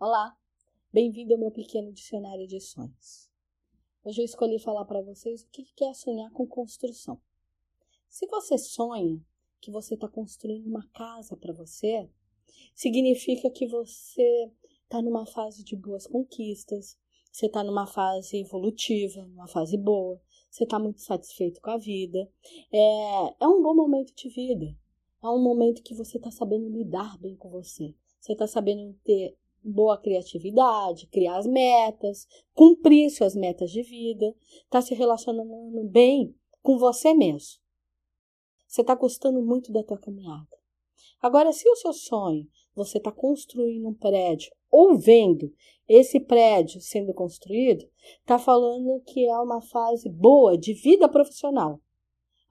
Olá, bem-vindo ao meu pequeno dicionário de sonhos. Hoje eu escolhi falar para vocês o que é sonhar com construção. Se você sonha que você está construindo uma casa para você, significa que você está numa fase de boas conquistas, você está numa fase evolutiva, numa fase boa, você está muito satisfeito com a vida. É, é um bom momento de vida, é um momento que você está sabendo lidar bem com você, você está sabendo ter boa criatividade, criar as metas, cumprir suas metas de vida, está se relacionando bem com você mesmo. Você está gostando muito da tua caminhada. Agora, se o seu sonho você está construindo um prédio ou vendo esse prédio sendo construído, está falando que é uma fase boa de vida profissional.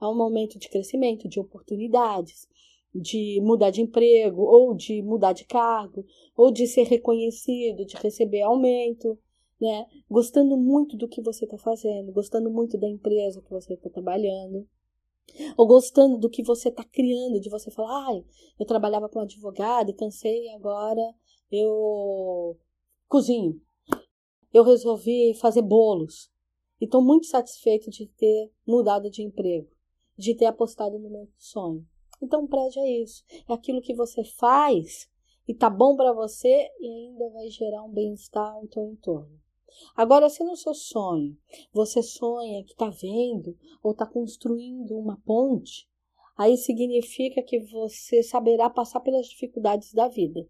É um momento de crescimento, de oportunidades, de mudar de emprego, ou de mudar de cargo, ou de ser reconhecido, de receber aumento, né? Gostando muito do que você está fazendo, gostando muito da empresa que você está trabalhando, ou gostando do que você está criando, de você falar, ai, eu trabalhava com advogado e cansei, agora eu cozinho. Eu resolvi fazer bolos. E estou muito satisfeito de ter mudado de emprego, de ter apostado no meu sonho. Então, prédio é isso. É aquilo que você faz e tá bom para você e ainda vai gerar um bem-estar no teu entorno. Agora, se no seu sonho você sonha que está vendo ou está construindo uma ponte, aí significa que você saberá passar pelas dificuldades da vida,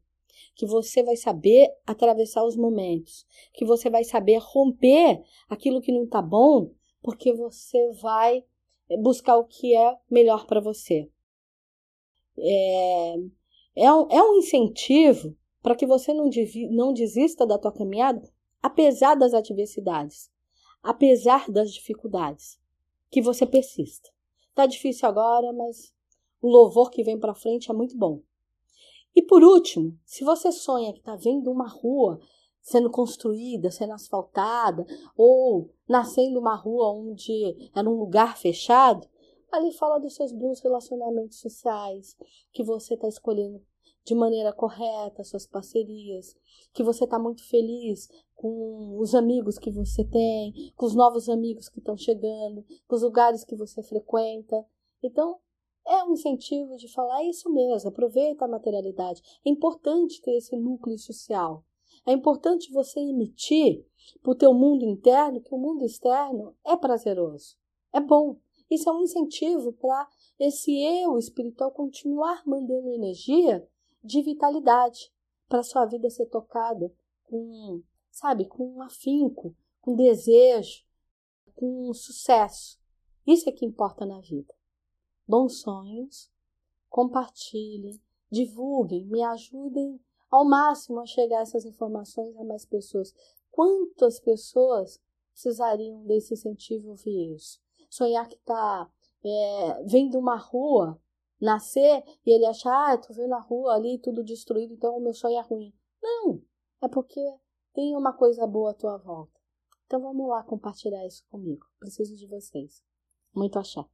que você vai saber atravessar os momentos, que você vai saber romper aquilo que não está bom, porque você vai buscar o que é melhor para você é, é, um, é um incentivo para que você não, não desista da tua caminhada, apesar das adversidades, apesar das dificuldades, que você persista. Tá difícil agora, mas o louvor que vem para frente é muito bom. E por último, se você sonha que está vendo uma rua sendo construída, sendo asfaltada, ou nascendo uma rua onde era um lugar fechado, Ali fala dos seus bons relacionamentos sociais, que você está escolhendo de maneira correta suas parcerias, que você está muito feliz com os amigos que você tem, com os novos amigos que estão chegando, com os lugares que você frequenta. Então, é um incentivo de falar é isso mesmo, aproveita a materialidade. É importante ter esse núcleo social. É importante você emitir para o teu mundo interno que o mundo externo é prazeroso, é bom. Isso é um incentivo para esse eu espiritual continuar mandando energia de vitalidade para sua vida ser tocada com, sabe, com um afinco, com desejo, com sucesso. Isso é que importa na vida. Bons sonhos, compartilhem, divulguem, me ajudem ao máximo a chegar essas informações a mais pessoas. Quantas pessoas precisariam desse incentivo ouvir isso? Sonhar que está é, vendo uma rua nascer e ele achar, ah, tô vendo a rua ali tudo destruído, então o meu sonho é ruim. Não, é porque tem uma coisa boa à tua volta. Então vamos lá compartilhar isso comigo. Preciso de vocês. Muito axé.